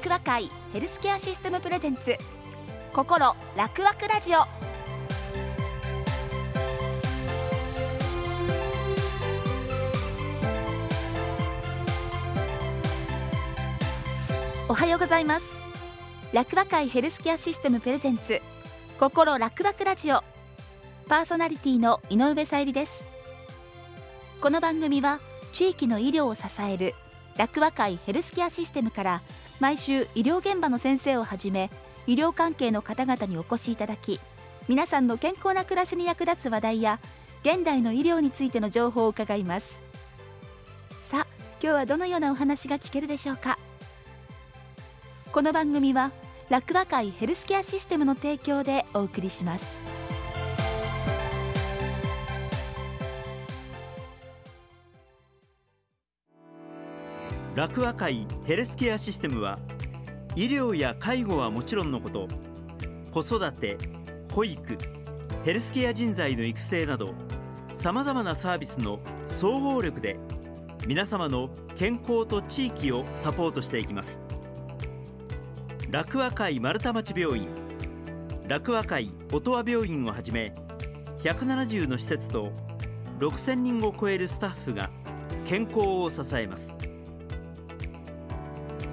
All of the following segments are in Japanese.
楽和会ヘルスケアシステムプレゼンツ心楽和ラジオ。おはようございます。楽和会ヘルスケアシステムプレゼンツ心楽和ラジオ。パーソナリティの井上さゆりです。この番組は地域の医療を支える楽和会ヘルスケアシステムから毎週医療現場の先生をはじめ医療関係の方々にお越しいただき皆さんの健康な暮らしに役立つ話題や現代の医療についての情報を伺います。さあ今日はどのようなお話が聞けるでしょうか？この番組は楽和会ヘルスケアシステムの提供でお送りします。楽和会ヘルスケアシステムは医療や介護はもちろんのこと子育て保育ヘルスケア人材の育成などさまざまなサービスの総合力で皆様の健康と地域をサポートしていきます。楽和会丸太町病院楽和会音羽病院をはじめ170の施設と6000人を超えるスタッフが健康を支えます。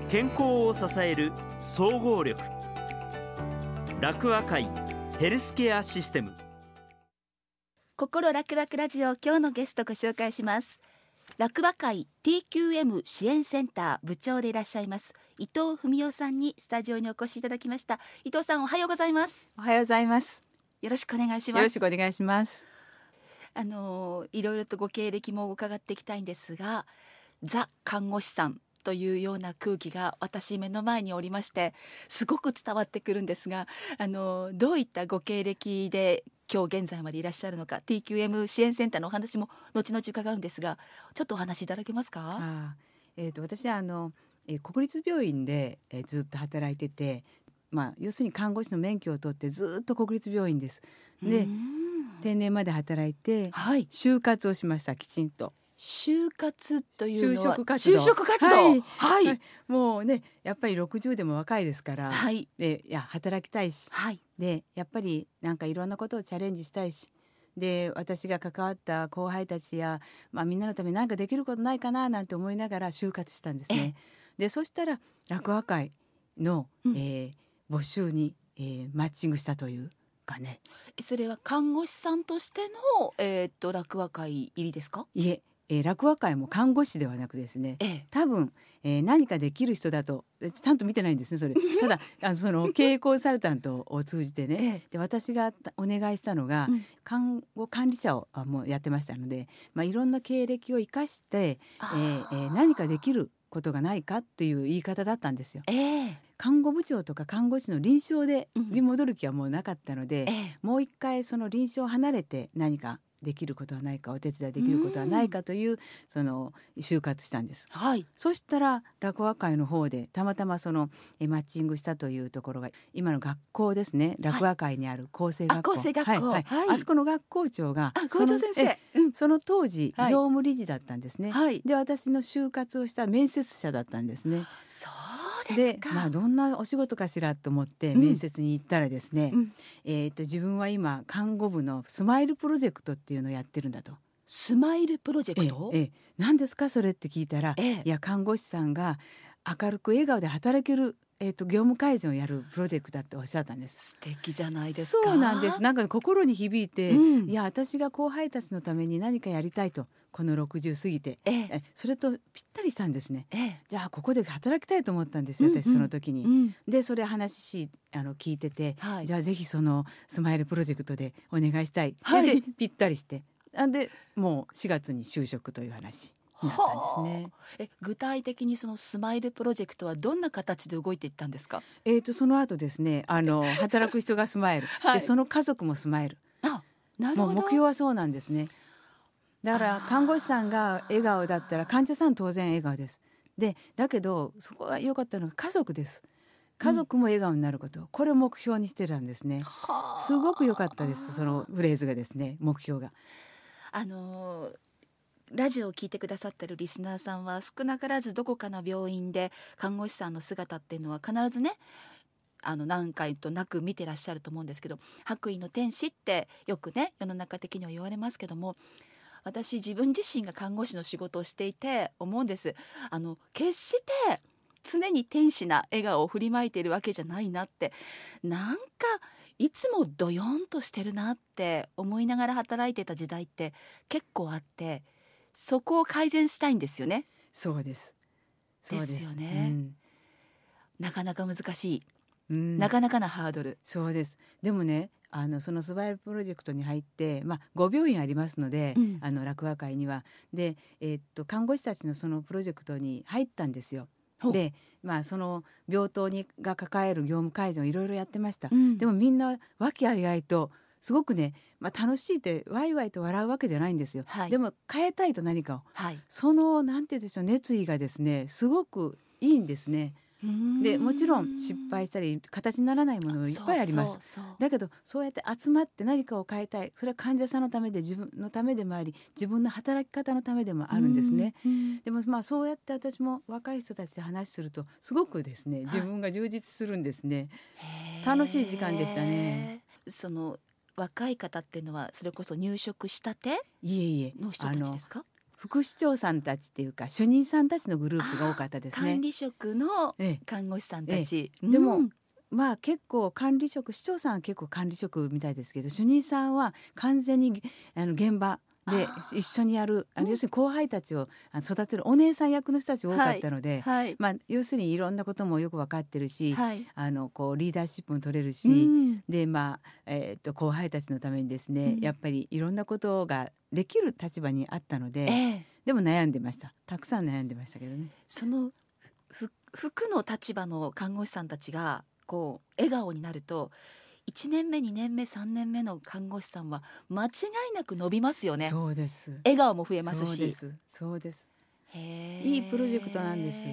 健康を支える総合力。楽和会ヘルスケアシステム。心楽々ラジオ今日のゲストご紹介します。楽和会 TQM 支援センター部長でいらっしゃいます伊藤文夫さんにスタジオにお越しいただきました。伊藤さんおはようございます。おはようございます。よろしくお願いします。よろしくお願いします。あのいろいろとご経歴も伺っていきたいんですがザ看護師さんというような空気が私目の前におりましてすごく伝わってくるんですがあのどういったご経歴で今日現在までいらっしゃるのか TQM 支援センターのお話も後々伺うんですがちょっとお話しいただけますか？あえーと、私はあの、えー、国立病院で、えー、ずっと働いてて、まあ、要するに看護師の免許を取ってずっと国立病院です。で定年まで働いて、はい、就活をしましたきちんと。就活という就職活動。就職活動、はい、はい、もうねやっぱり60でも若いですから、はい、でいや働きたいし、はい、でやっぱりなんかいろんなことをチャレンジしたいしで私が関わった後輩たちや、まあ、みんなのために何かできることないかななんて思いながら就活したんですね。でそしたら落語会の、うん、えー、募集に、えー、マッチングしたというかね。それは看護師さんとしての、えー、っと落語会入りですか？いええー、落語会も看護師ではなくですね、ええ、多分、えー、何かできる人だとちゃんと見てないんですねそれ。ただあのその 経営コンサルタントを通じてね、え、で私がお願いしたのが、うん、看護管理者をあもうやってましたので、まあ、いろんな経歴を生かして、えーえー、何かできることがないかという言い方だったんですよ。看護部長とか看護師の臨床でに戻る気はもうなかったので、もう一回その臨床を離れて何かできることはないかお手伝いできることはないかというその就活したんです。はい、そしたら落語会の方でたまたまそのえマッチングしたというところが今の学校ですね。落語会にある厚生学校、はい、学校、はいはい、あそこの学校長が校長先生、うん、その当時、常務理事だったんですね。で私の就活をした面接者だったんですね。そうでまあどんなお仕事かしらと思って面接に行ったらですね、うん、えっ、と自分は今看護部のスマイルプロジェクトっていうのをやってるんだと。スマイルプロジェクト、ええ、何ですかそれって聞いたら、ええ、いや看護師さんが明るく笑顔で働けるえーと、業務改善をやるプロジェクトだっておっしゃったんです。素敵じゃないですそうなんです。なんか心に響いて、うん、いや私が後輩たちのために何かやりたいとこの60過ぎて、ええ、それとぴったりしたんですね、え、じゃあここで働きたいと思ったんですよ、私その時に、うん、でそれ話しあの聞いてて、はい、じゃあぜひそのスマイルプロジェクトでお願いしたい、はい、でぴったりして。でもう4月に就職という話なったんですね。え具体的にそのスマイルプロジェクトはどんな形で動いていったんですか？えっ、ー、とその後ですねあの 働く人がスマイル、はい、でその家族もスマイル。あなるほど。目標はそうなんですね。だから看護師さんが笑顔だったら患者さん当然笑顔です。でだけどそこが良かったのが家族です。家族も笑顔になること、うん、これを目標にしてたんですね。すごく良かったですそのフレーズがですね目標が。あのラジオを聞いてくださってるリスナーさんは少なからずどこかの病院で看護師さんの姿っていうのは必ずねあの何回となく見てらっしゃると思うんですけど白衣の天使ってよくね世の中的には言われますけども私自分自身が看護師の仕事をしていて思うんです。あの決して常に天使な笑顔を振りまいているわけじゃないなってなんかいつもドヨンとしてるなって思いながら働いてた時代って結構あってそこを改善したいんですよね。そうです。そうです。よね、うん、なかなか難しい、うん、なかなかなハードル。そうです。でもねあのそのスバイルプロジェクトに入って、まあ、5病院ありますので、うん、あの落語会には。で、えー、っと看護師たちのそのプロジェクトに入ったんですよ。で、まあ、その病棟にが抱える業務改善をいろいろやってました、うん、でもみんな和気あいあいとすごくね、まあ、楽しいってワイワイと笑うわけじゃないんですよ、はい、でも変えたいと何かを、はい、そのなんて言うんでしょう熱意がですねすごくいいんですね。でもちろん失敗したり形にならないものもいっぱいあります。だけどそうやって集まって何かを変えたい。それは患者さんのためで自分のためでもあり自分の働き方のためでもあるんですね。でもまあそうやって私も若い人たちで話するとすごくですね自分が充実するんですね、楽しい時間でしたね。その若い方っていうのはそれこそ入職したていえいえ。の人たちですか？副市長さんたちっていうか主任さんたちのグループが多かったですね。管理職の看護師さんたち。ええ。でも、まあ結構管理職市長さんは結構管理職みたいですけど主任さんは完全にあの現場で一緒にやるあの要するに後輩たちを育てるお姉さん役の人たち多かったので、はい。はい、まあ、要するにいろんなこともよく分かってるし、はい、あのこうリーダーシップも取れるし、うん、でまあ、えー、と後輩たちのためにですね、うん、やっぱりいろんなことができる立場にあったので、えー、でも悩んでました。たくさん悩んでましたけどね。その服の立場の看護師さんたちがこう笑顔になると1年目2年目3年目の看護師さんは間違いなく伸びますよね。そうです。笑顔も増えますし。そうです。そうです。いいプロジェクトなんです。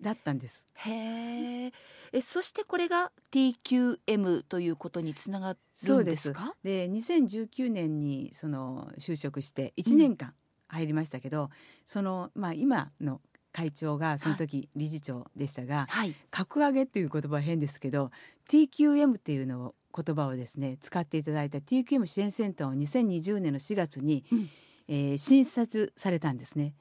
だったんです。へえそしてこれが TQM ということにつながるんですか？で2019年にその就職して1年間入りましたけど、うん、そのまあ今の会長がその時理事長でしたが、はい、格上げっていう言葉は変ですけど TQM っていうのを言葉をですね使っていただいた TQM 支援センターを2020年の4月に、うん、えー、新設されたんですね。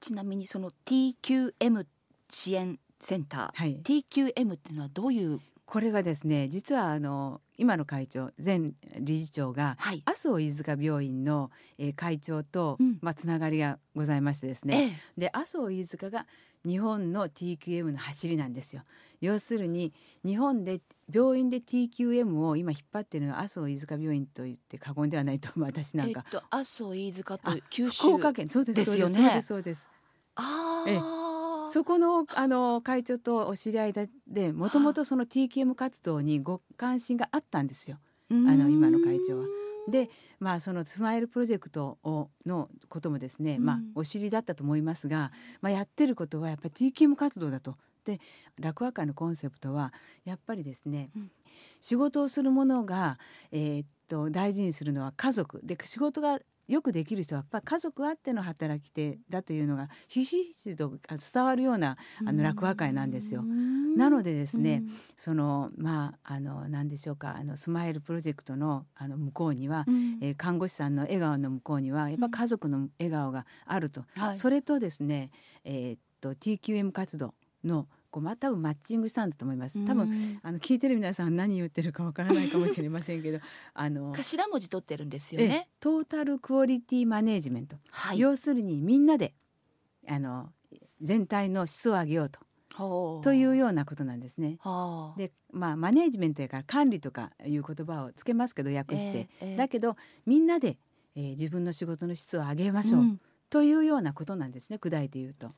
ちなみにその TQM 支援センター、はい、TQM っていうのはどういうこれがですね実はあの今の会長前理事長が、はい、麻生飯塚病院の、えー、会長と、うん、まあ、つながりがございましてですね、ええ、で麻生飯塚が日本の TQM の走りなんですよ。要するに日本で病院で TQM を今引っ張っているのは麻生飯塚病院と言って過言ではないと私なんか。えっと、麻生飯塚と九州福岡県そうですよね。そうですそうです。ああ。そこのあの会長とお知り合いでもともとその TKM 活動にご関心があったんですよ。あの今の会長は。でまあそのスマイルプロジェクトをのこともですね、うん、まあお知りだったと思いますが、まあ、やってることはやっぱり TKM 活動だと。で落語会のコンセプトはやっぱりですね、うん、仕事をするものが、えー、っと大事にするのは家族。で仕事がよくできる人はやっぱ家族あっての働き手だというのがひしひしと伝わるようなあの落語会なんですよ。なのでですね、そのまああの何でしょうかあのスマイルプロジェクトのあの向こうには、うん、えー、看護師さんの笑顔の向こうにはやっぱ家族の笑顔があると、うん、それとですね、えー、っと TQM 活動のこうま多分マッチングしたんだと思います。多分あの聞いてる皆さん何言ってるかわからないかもしれませんけど あの頭文字取ってるんですよね。トータルクオリティマネジメント、はい、要するにみんなであの全体の質を上げようと。というようなことなんですね。でまあマネージメントやから管理とかいう言葉をつけますけど訳して、えーえー、だけどみんなで、えー、自分の仕事の質を上げましょう、うん、というようなことなんですね砕いて言うと。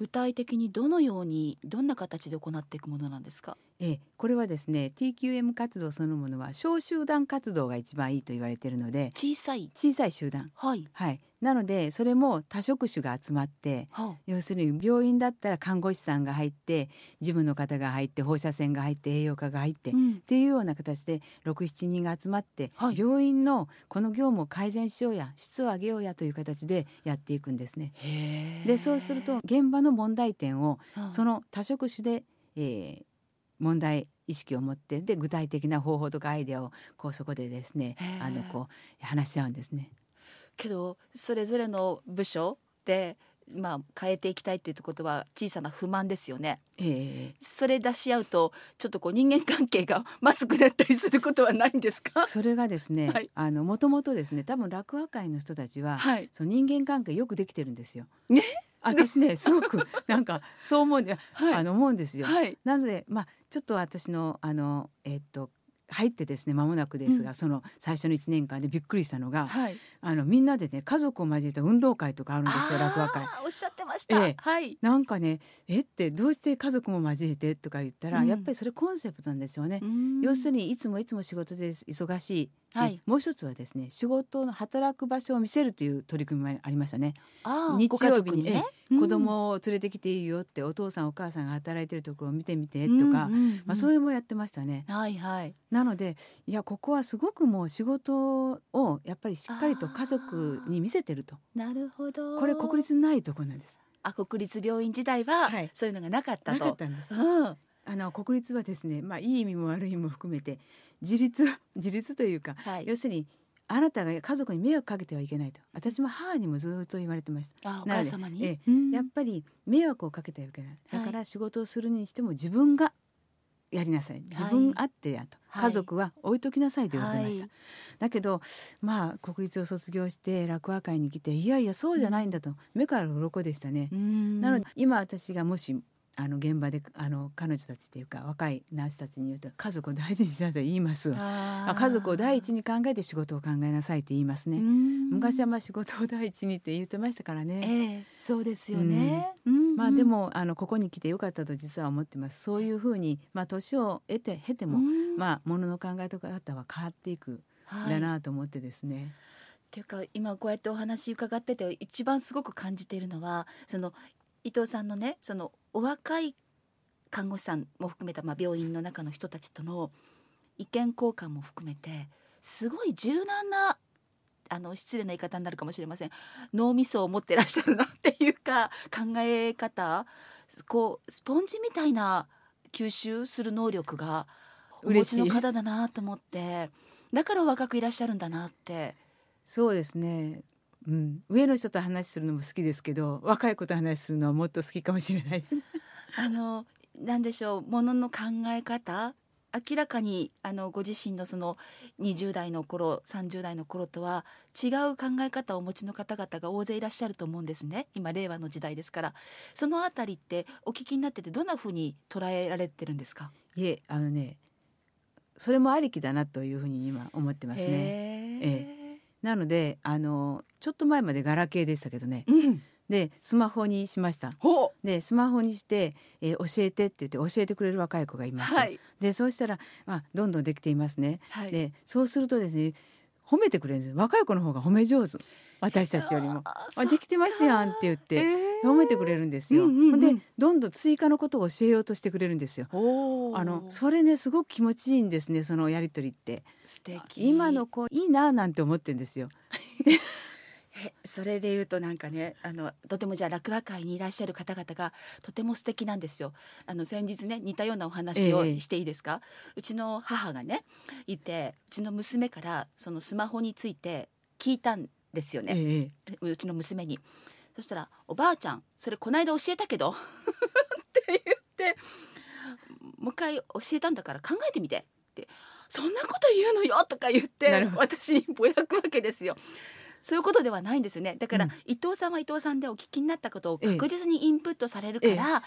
具体的にどのようにどんな形で行っていくものなんですか？ええ、これはですね TQM 活動そのものは小集団活動が一番いいと言われているので小さい。小さい集団。はい、はい。なのでそれも多職種が集まっては要するに病院だったら看護師さんが入って事務の方が入って放射線が入って栄養科が入って、うん。っていうような形で67人が集まって、はい。病院のこの業務を改善しようや質を上げようやという形でやっていくんですね。でそうすると現場の問題点をうんその多職種で、えー問題意識を持ってで具体的な方法とかアイデアをこうそこでですねあのこう話し合うんですね。けどそれぞれの部署でまあ変えていきたいっていうことは小さな不満ですよね。えそれ出し合うとちょっとこう人間関係が まずくなったりすることはないんですか？ー、それがですね、はいあのもともとですね多分落語会の人たちは、はい。その人間関係よくできてるんですよ。ね？私ねすごく なんかそう思うんで、はいあの思うんですよ。はい。なのでまあちょっと私のあのえっと入ってですね間もなくですが、うんその最初の1年間でびっくりしたのが、はい。あのみんなでね家族を交えた運動会とかあるんですよ落語会。おっしゃってました。ええはい。なんかねえってどうして家族も交えてとか言ったら、うんやっぱりそれコンセプトなんですよね。要するにいつもいつも仕事で忙しい、ではいもう一つはですね仕事の働く場所を見せるという取り組みもありましたね。あー日曜日に族ね、子供を連れてきていいよってお父さんお母さんが働いてるところを見てみてとか、うんうんうんまあ、それもやってましたね。はいはい。なのでいやここはすごくもう仕事をやっぱりしっかりと家族に見せてるとなるほど。これ国立ないとこなんです。あ国立病院時代は、はいそういうのがなかったと。なかったんです。うん。あの国立はですねまあいい意味も悪い意味も含めて自立 自立というかはい。要するにあなたが家族に迷惑かけてはいけないと。私も母にもずっと言われてました。あお母様に？ええうん。やっぱり迷惑をかけてはいけない。だから仕事をするにしても自分がやりなさい。自分あってやと、はい。家族は置いときなさいと言われてました、はい。だけどまあ国立を卒業して落語会に来ていやいやそうじゃないんだと、目から鱗でしたね、うん。なので今私がもしあの現場であの彼女たちっていうか若いナースたちに言うと家族を大事にしなさい言います家族を第一に考えて仕事を考えなさいって言いますね、うん。昔はまあ仕事を第一にって言ってましたからね、ええそうですよね。うん。まあで、もあのここに来てよかったと実は思ってます。そういうふうにまあ年を得て経ても、うん。まあものの考え方は変わっていくはい、だなと思ってですね、っていうか今こうやってお話伺ってて一番すごく感じているのはその伊藤さんのねそのお若い看護師さんも含めた、まあ、病院の中の人たちとの意見交換も含めてすごい柔軟なあの失礼な言い方になるかもしれません。脳みそを持ってらっしゃるなっていうか考え方こうスポンジみたいな吸収する能力がお持ちの方だなと思ってだからお若くいらっしゃるんだなって。そうですねうん、上の人と話するのも好きですけど若い子と話するのはもっと好きかもしれない。あのなんでしょうものの考え方？明らかにあのご自身のその20代の頃30代の頃とは違う考え方をお持ちの方々が大勢いらっしゃると思うんですね。今令和の時代ですから。そのあたりってお聞きになっててどんなふうに捉えられてるんですか？いえあのねそれもありきだなというふうに今思ってますね。へーなのであのちょっと前までガラケーでしたけどね。うん。でスマホにしました。ほでスマホにして、えー教えてって言って教えてくれる若い子がいうます、はい。でそうしたら、まあ、どんどんできていますね、はい。でそうするとですね褒めてくれるんです若い子の方が褒め上手。私たちよりも。ああできてますやんって言って、えー。褒めてくれるんですよ、うんうんうん。でどんどん追加のことを教えようとしてくれるんですよ。あのそれねすごく気持ちいいんですねそのやりとりって。素敵。今の子いいななんて思ってるんですよ。え それで言うとなんかねあのとてもじゃあ落語会にいらっしゃる方々がとても素敵なんですよ。あの先日ね似たようなお話をええしていいですか、うちの母がねいてうちの娘からそのスマホについて聞いたんですよね、ええうちの娘に。そしたら「おばあちゃんそれこないだ教えたけど」って言って「もう一回教えたんだから考えてみて」って「そんなこと言うのよ」とか言って私にぼやくわけですよ。そういうことではないんですよね。だから、うん。伊藤さんは伊藤さんでお聞きになったことをええ。確実にインプットされるから、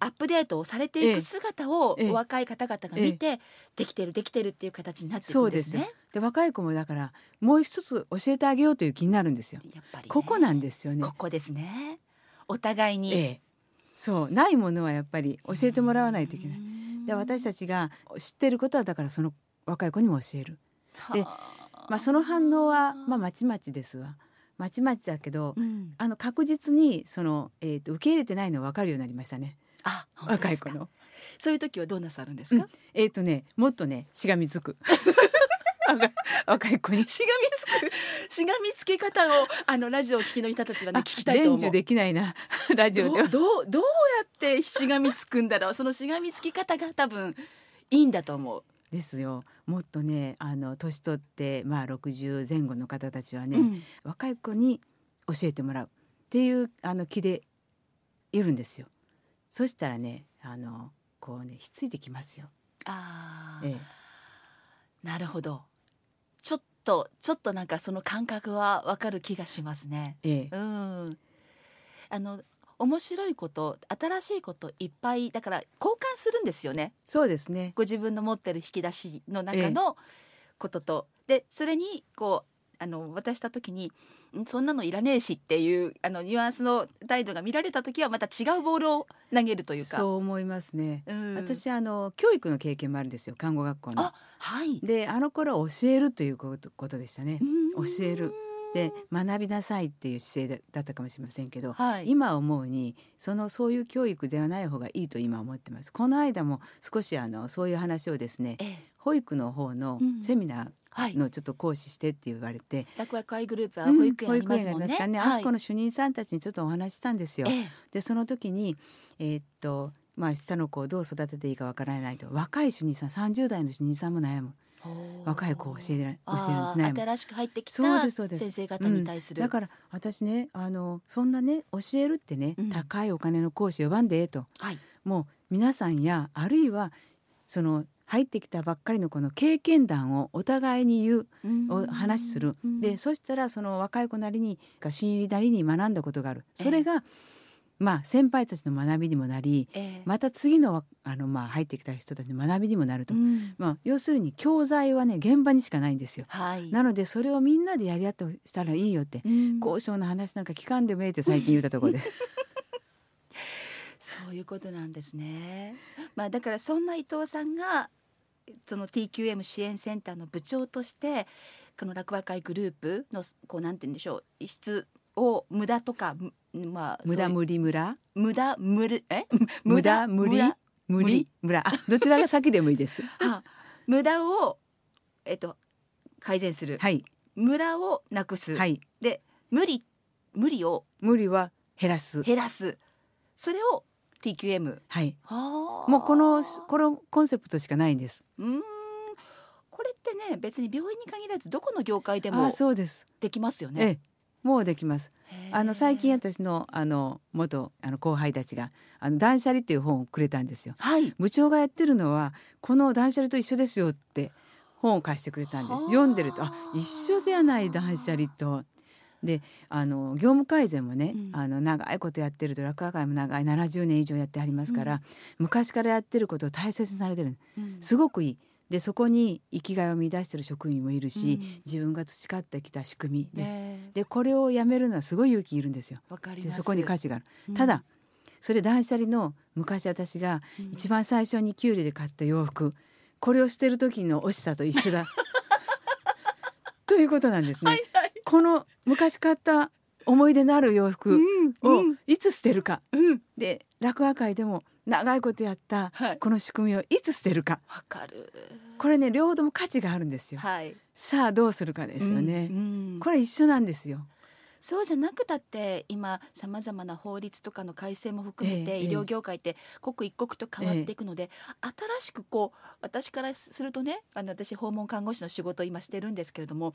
アップデートをされていくええ。姿をええ。お若い方々が見て、できてるできてるっていう形になっていくんですすね。で若い子もだからもう一つ教えてあげようという気になるんですよ。やっぱりね、ここなんですよね。ここですね。お互いに、ええ。そう。ないものはやっぱり教えてもらわないといけない。うん。で私たちが知ってることはだからその若い子にも教える。で、まあ、その反応はまあまちまちですわ。まちまちだけど、うん、あの確実にその、えーと、受け入れてないの分かるようになりましたね。あ若い子の。そういう時はどうなさるんですか？うん、えっ、ー、とねもっとねしがみつく。若い子にしがみつく？しがみつき方をあのラジオを聞きの人たちはね聞きたいと思う。できないな ラジオではどうどうやってしがみつくんだろうそのしがみつき方が多分いいんだと思う。ですよもっとねあの年取ってまあ60前後の方たちはね、うん、若い子に教えてもらうっていうあの気でいるんですよ。そしたらねあのこうねひっついてきますよ。あええ、なるほどちょっとちょっとなんかその感覚はわかる気がしますね。ええ、うんあの面白いこと新しいこといっぱいだから交換するんですよね。そうですね。ご自分の持ってる引き出しの中のことと、でそれにこうあの渡した時にそんなのいらねえしっていうあのニュアンスの態度が見られた時はまた違うボールを投げるというか。そう思いますね、うん、私あの教育の経験もあるんですよ看護学校の。はい。であの頃教えるということでしたね。教えるで学びなさいっていう姿勢だったかもしれませんけど、はい、今思うにそのそういう教育ではない方がいいと今思ってます。この間も少しあのそういう話をですね、ええ、保育の方のセミナーのちょっと講師してって言われて、会グループは保育園ありますもんね、うん、かね、はい、あそこの主任さんたちにちょっとお話したんですよ。え、でその時にえー、っとまあ下の子をどう育てていいかわからないと。若い主任さん30代の主任さんも悩む。若い子を教える教えない。新しく入ってきた先生方に対する、うん、だから私ねあのそんなね教えるってね、うん、高いお金の講師呼ばんでええと、はい、もう皆さんやあるいはその入ってきたばっかりのこの経験談をお互いに言う、お話する、でそしたらその若い子なりに新入りなりに学んだことがある。それが、えーまあ、先輩たちの学びにもなり、えー、また次のあの、まあ、入ってきた人たちの学びにもなると、うん、まあ、要するに教材はね現場にしかないんですよ、はい、なのでそれをみんなでやり合ってしたらいいよって、うん、交渉の話なんか聞かんでもええって 最近言ったところで。す。そういうことなんですね。まあ、だからそんな伊藤さんがその TQM 支援センターの部長としてこの落語会グループのこうなんて言うんでしょう異質を無駄とかまあ無駄無理村？無駄無理え？無駄無理？無理？村あ どちらが先でもいいです。は無駄をえっと改善する。はい。無駄をなくす。はい。で無理無理を無理は減らす。減らす。それを TQM。はい。はもうこのこのコンセプトしかないんです。うん。これってね別に病院に限らずどこの業界でもそうですできますよね。ええもうできます。あの最近私のあの元あの後輩たちがあの断捨離っていう本をくれたんですよ。はい、部長がやってるのはこの断捨離と一緒ですよって本を貸してくれたんです。読んでるとあ一緒じゃない断捨離と。であの業務改善もね、うん、あの長いことやってると落語会も長い70年以上やってありますから、うん、昔からやってることを大切にされてる、うん、すごくいい。でそこに生きがいを見出してる職員もいるし、うん、自分が培ってきた仕組みです。でこれをやめるのはすごい勇気いるんですよ。でそこに価値がある。うん、ただそれ断捨離の昔私が一番最初に給料で買った洋服、これを捨てる時の惜しさと一緒だ。ということなんですね。はいはい、この昔買った思い出のある洋服をいつ捨てるか、うん、で落語会でも長いことやったこの仕組みをいつ捨てるか、はい、かる。これね両方とも価値があるんですよ、はい、さあどうするかですよね、うんうん、これ一緒なんですよそうじゃなくたって今さまざまな法律とかの改正も含めて医療業界って刻一刻と変わっていくので、新しくこう私からするとねあの私訪問看護師の仕事を今してるんですけれども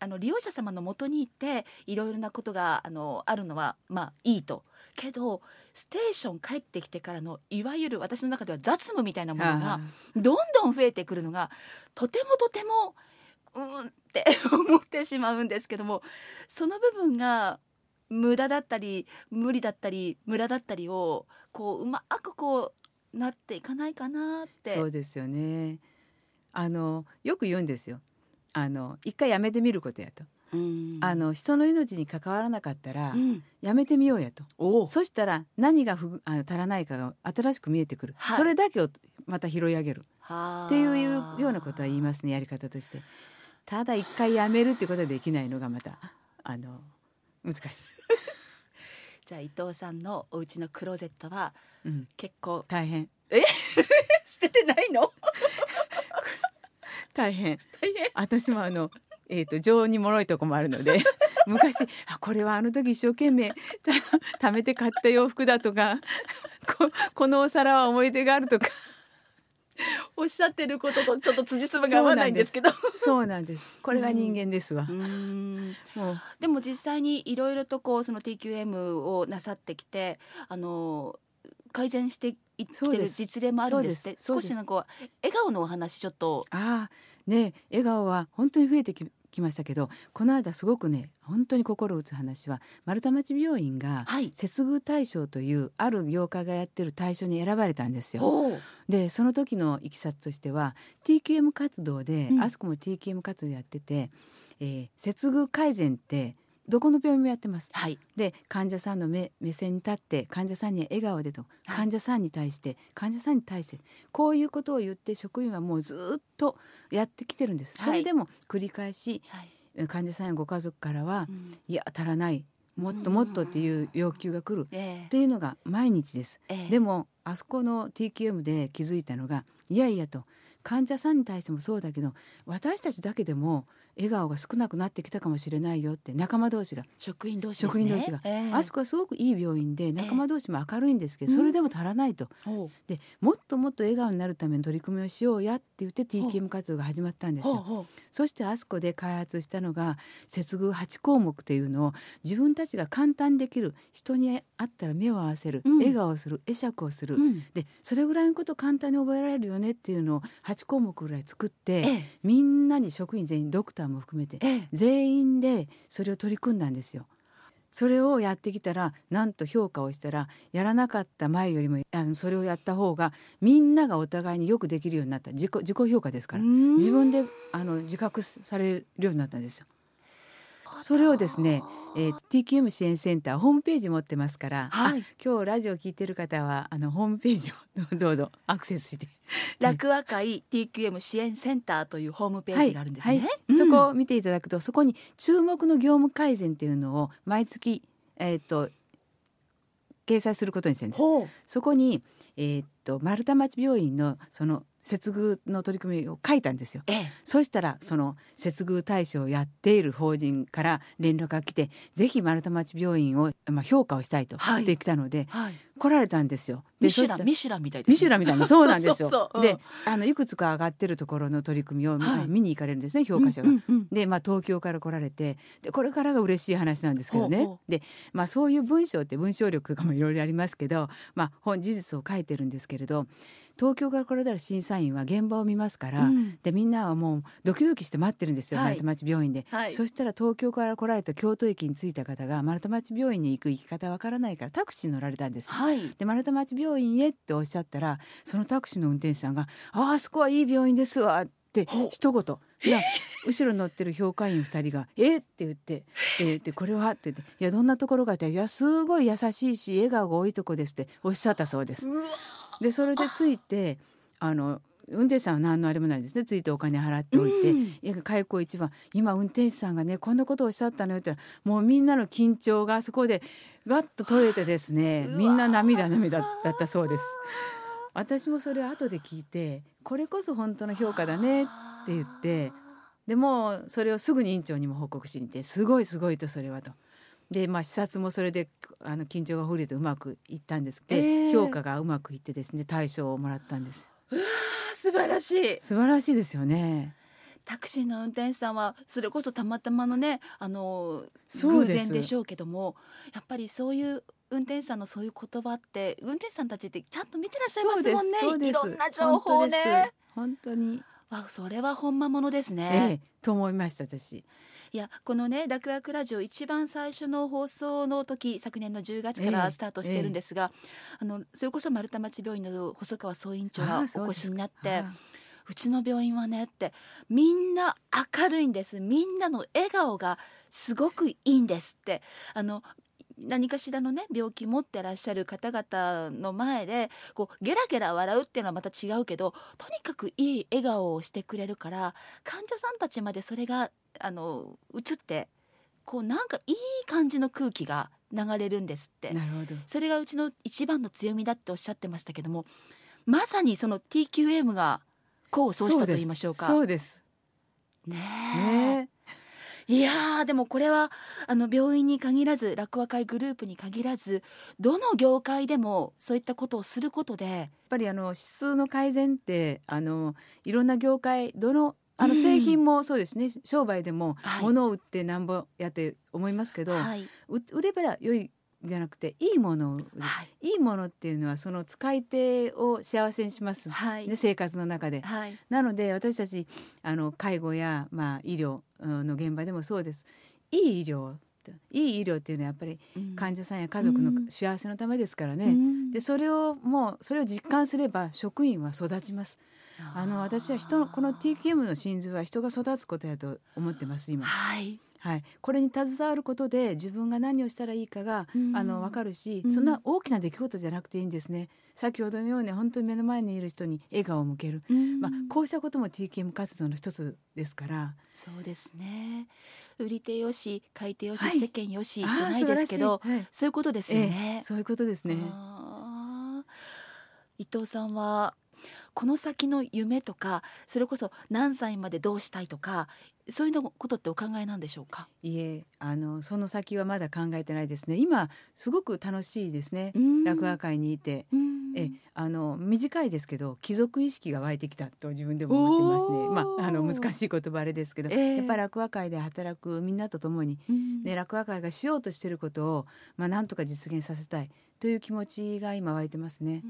あの利用者様のもとに行っていろいろなことがあのあるのはまあいいと。けどステーション帰ってきてからのいわゆる私の中では雑務みたいなものがどんどん増えてくるのがとてもとてもうんって 思ってしまうんですけどもその部分が無駄だったり無理だったり無駄だったりをこううまくこうなっていかないかなって。そうですよね。あのよく言うんですよ。あの一回やめてみることやと。あの人の命に関わらなかったら、やめてみようやと。そしたら何がふあの足らないかが新しく見えてくる、はい、それだけをまた拾い上げる。っていうようなことは言いますねやり方として。ただ一回やめるっていうことはできないのがまたあの難しい。じゃあ伊藤さんのお家のクローゼットは、うん、結構大変。え？捨ててないの？大変。大変。私もあのえっ、ー、と常温に脆いとこもあるので昔あこれはあの時一生懸命貯めて買った洋服だとかここのお皿は思い出があるとかおっしゃってることとちょっと辻褄が合わないんですけど。そうなんです。これが人間ですわ、もうでも実際にいろいろとこうその TQM をなさってきてあの改善していってる実例もあるんですって。少しなんか笑顔のお話ちょっと。ああね笑顔は本当に増えてききましたけどこの間すごくね本当に心打つ話は丸太町病院が、はい、接遇大賞というある業界がやってる対象に選ばれたんですよ。でその時のいきさつとしては TQM 活動で、うん、あそこも TQM 活動やってて、えー、接遇改善ってどこの病院もやってます。はい、で患者さんの目目線に立って患者さんに笑顔でと、患者さんに対して患者さんに対してこういうことを言って職員はもうずっとやってきてるんです。それでも繰り返し、患者さんやご家族からは、うん、いや足らないもっともっとっていう要求が来るっていうのが毎日です。えでもあそこの TQM で気づいたのがいやいやと患者さんに対してもそうだけど私たちだけでも笑顔が少なくなってきたかもしれないよって仲間同士が。職員同士、ね、職員同士が、えー、あそこはすごくいい病院で仲間同士も明るいんですけど、えー、それでも足らないと、う。ん、でもっともっと笑顔になるための取り組みをしようやって言って TKM 活動が始まったんですよ。そしてあそこで開発したのが接遇8項目というのを自分たちが簡単にできる人に会ったら目を合わせる、うん、笑顔をする会釈をする、うん、でそれぐらいのこと簡単に覚えられるよねっていうのを8項目ぐらい作って、えー、みんなに職員全員ドクターも含めて、全員でそれを取り組んだんですよ。それをやってきたらなんと評価をしたらやらなかった前よりもあのそれをやった方がみんながお互いによくできるようになった自己自己評価ですから自分であの自覚されるようになったんですよ。それをですね、えー、TQM 支援センターホームページ持ってますから、はい、今日ラジオ聞いてる方はあのホームページを どうぞアクセスして。楽和会 TQM 支援センターというホームページがあるんですね、はい。はいうん、そこを見ていただくとそこに注目の業務改善っていうのを毎月えっ、ー、と掲載することにしてるんです。そこにえー、っと丸太町病院のその接遇の取り組みを書いたんですよ、ええ、そしたらその接遇対象をやっている法人から連絡が来てぜひ丸太町病院を、まあ、評価をしたいと言ってきたので、はい。はい、来られたんですよ。ミシュランミシュランみたいです、ね、ミシュランみたいなそうなんですよ。であのいくつか上がってるところの取り組みを、はい、見に行かれるんですね評価者が。うんうん。うん、でまあ東京から来られてでこれからが嬉しい話なんですけどね。でまあそういう文章って文章力とかもいろいろありますけどまあ本事実を書いてるんですけれど東京から来られた審査員は現場を見ますから、うん、でみんなはもうドキドキして待ってるんですよ、はい、丸太町病院で、はい、そしたら東京から来られた京都駅に着いた方が丸太町病院に行く行き方わからないからタクシー乗られたんです、はい、で丸太町病院へっておっしゃったらそのタクシーの運転手さんが「ああそこはいい病院ですわ」って一言 後ろに乗ってる評価員2人が「えっ?」って言って「えー、ってこれは?」って言って「いやどんなところか」って「いやすごい優しいし笑顔が多いとこです」っておっしゃったそうです。でそれでついてあの運転手さんは何のあれもないですねついてお金払っておいて、うん、開口一番今運転手さんがねこんなことをおっしゃったのよって言ったらもうみんなの緊張がそこでガッと取れてですねみんな涙涙だったそうです。私もそれ後で聞いてこれこそ本当の評価だねって言ってでもそれをすぐに院長にも報告しに行ってすごいすごいとそれはと。でまあ視察もそれであの緊張がほぐれてうまくいったんですで、えー、評価がうまくいってですね大賞をもらったんです。うわ素晴らしい。素晴らしいですよね。タクシーの運転手さんはそれこそたまたまのねあの偶然でしょうけどもやっぱりそういう運転手さんのそういう言葉って運転手さんたちってちゃんと見てらっしゃいますもんね。いろんな情報ね。本当にわそれは本間ものですね、ええ、と思いました私。いやこのね楽楽ラジオ一番最初の放送の時昨年の10月からスタートしてるんですが、ええ、あのそれこそ丸太町病院の細川総院長がお越しになって。うちの病院はねってみんな明るいんです。みんなの笑顔がすごくいいんですって。あの何かしらのね病気持ってらっしゃる方々の前でこうゲラゲラ笑うっていうのはまた違うけどとにかくいい笑顔をしてくれるから患者さんたちまでそれがあの映ってこうなんかいい感じの空気が流れるんですって。なるほど。それがうちの一番の強みだっておっしゃってましたけどもまさにその TQM が功を奏したと言いましょうか。そうです。ねねいやでもこれはあの病院に限らず楽和会グループに限らずどの業界でもそういったことをすることでやっぱりあの指数の改善ってあのいろんな業界どのあの製品もそうですね、うん、商売でも物を売ってなんぼやって思いますけど、はい、売れば良いじゃなくていいものをはい、いいものっていうのはその使い手を幸せにします、はい、ね、生活の中で、はい、なので私たちあの介護や、まあ、医療の現場でもそうです。いい医療いい医療っていうのはやっぱり患者さんや家族の幸せのためですからね、うん、でそれをもうそれを実感すれば職員は育ちます。あの私は人のこの TQM の真髄は人が育つことやと思ってます今。はいはい、これに携わることで自分が何をしたらいいかが、うん、あの分かるし、うん、そんな大きな出来事じゃなくていいんですね。先ほどのように本当に目の前にいる人に笑顔を向ける、うん、まあ、こうしたことも TKM 活動の一つですから。そうですね。売り手よし買い手よし、はい、世間よしじゃないですけど、はい、そういうことですよね、えそういうことですね。伊藤さんはこの先の夢とかそれこそ何歳までどうしたいとかそういうのことってお考えなんでしょうか？いえあのその先はまだ考えてないですね。今すごく楽しいですね。落語会にいて。えあの短いですけど貴族意識が湧いてきたと自分でも思ってますね。まああの難しい言葉あれですけど、えー、やっぱり落語会で働くみんなと共に、ね、落語会がしようとしていることをまあなんとか実現させたいという気持ちが今湧いてますね。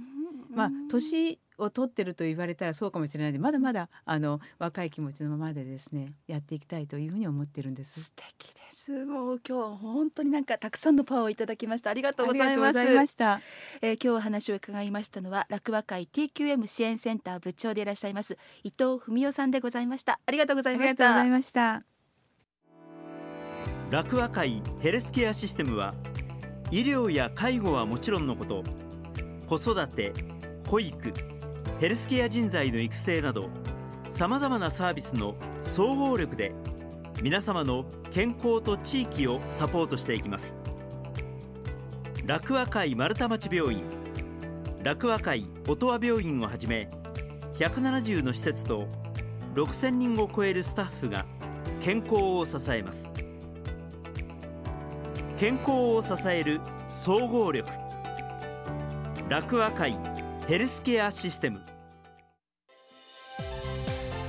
まあ年を取ってると言われたらそうかもしれないでまだまだあの若い気持ちのままでですねやっていきたいというふうに思ってるんです。素敵です。もう今日は本当になんかたくさんのパワーをいただきました。ありがとうございます。えー、今日お話を伺いましたのは楽和会 TQM 支援センター部長でいらっしゃいます伊藤文夫さんでございました。ありがとうございました。ありがとうございました。楽和会ヘルスケアシステムは医療や介護はもちろんのこと子育て保育ヘルスケア人材の育成などさまざまなサービスの総合力で皆様の健康と地域をサポートしていきます。楽和会丸太町病院楽和会音羽病院をはじめ170の施設と6000人を超えるスタッフが健康を支えます。健康を支える総合力楽和会ヘルスケアシステム。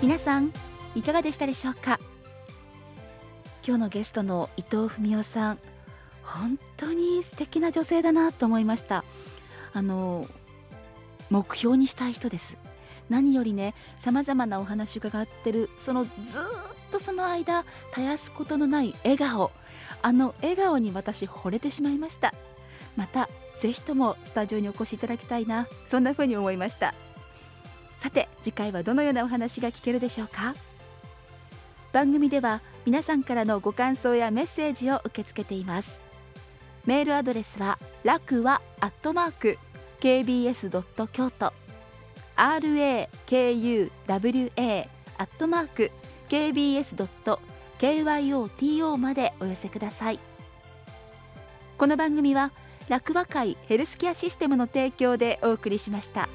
皆さんいかがでしたでしょうか？今日のゲストの伊藤文夫さん本当に素敵な女性だなと思いました。あの目標にしたい人です。何よりねさまざまなお話伺ってるそのずっとその間絶やすことのない笑顔。あの笑顔に私惚れてしまいました。またぜひともスタジオにお越しいただきたいなそんな風に思いましたさて次回はどのようなお話が聞けるでしょうか？番組では皆さんからのご感想やメッセージを受け付けていますメールアドレスは楽はアットマーク kbs. ドット京都 rakuwa アットマーク kbs. ドット kyoto までお寄せくださいこの番組は楽和会ヘルスケアシステムの提供でお送りしました。